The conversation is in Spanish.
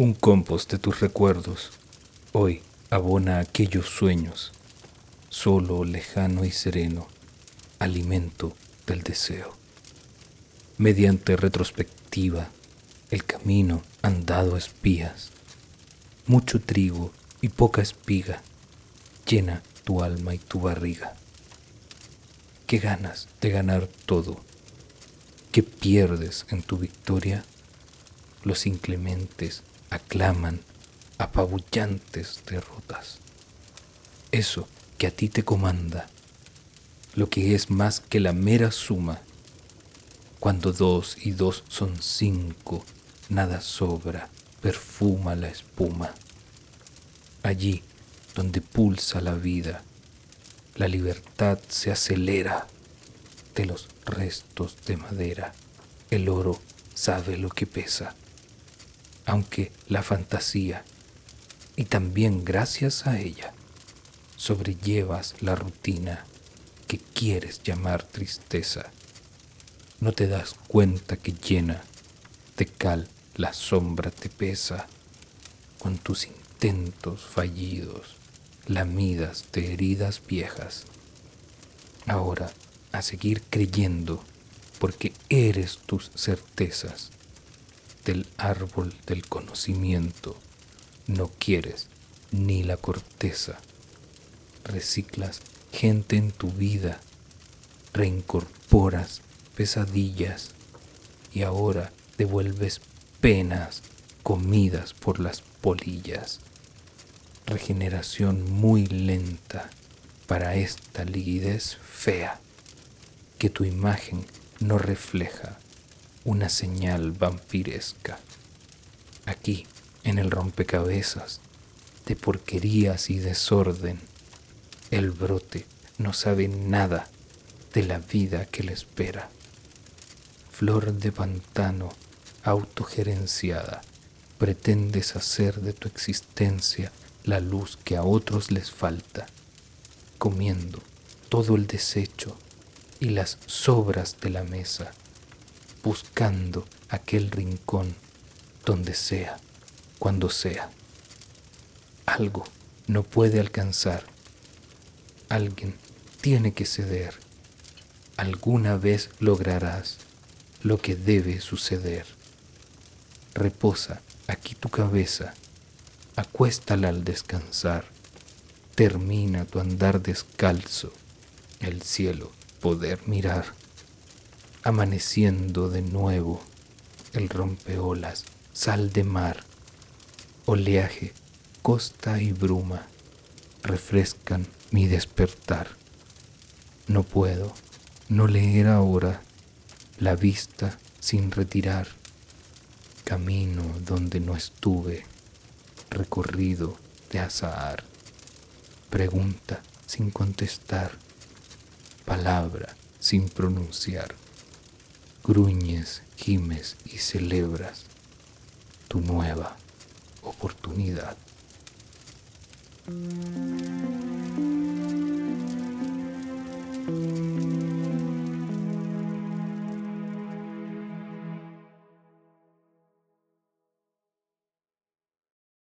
Un compost de tus recuerdos hoy abona aquellos sueños, solo, lejano y sereno, alimento del deseo. Mediante retrospectiva, el camino andado espías, mucho trigo y poca espiga, llena tu alma y tu barriga. Qué ganas de ganar todo, qué pierdes en tu victoria. Los inclementes aclaman apabullantes derrotas. Eso que a ti te comanda, lo que es más que la mera suma, cuando dos y dos son cinco, nada sobra, perfuma la espuma. Allí donde pulsa la vida, la libertad se acelera de los restos de madera. El oro sabe lo que pesa, aunque la fantasía, y también gracias a ella, sobrellevas la rutina que quieres llamar tristeza. No te das cuenta que llena de cal la sombra te pesa con tus intentos fallidos lamidas de heridas viejas. Ahora a seguir creyendo porque eres tus certezas del árbol del conocimiento. No quieres ni la corteza. Reciclas gente en tu vida, reincorporas pesadillas y ahora devuelves penas comidas por las polillas regeneración muy lenta para esta liquidez fea que tu imagen no refleja una señal vampiresca. Aquí, en el rompecabezas de porquerías y desorden, el brote no sabe nada de la vida que le espera. Flor de pantano autogerenciada, pretendes hacer de tu existencia la luz que a otros les falta, comiendo todo el desecho y las sobras de la mesa, buscando aquel rincón donde sea, cuando sea. Algo no puede alcanzar, alguien tiene que ceder, alguna vez lograrás lo que debe suceder. Reposa aquí tu cabeza. Acuéstala al descansar, termina tu andar descalzo, el cielo poder mirar, amaneciendo de nuevo. El rompeolas, sal de mar, oleaje, costa y bruma, refrescan mi despertar. No puedo no leer ahora la vista sin retirar, camino donde no estuve recorrido de azahar, pregunta sin contestar, palabra sin pronunciar, gruñes, gimes y celebras tu nueva oportunidad.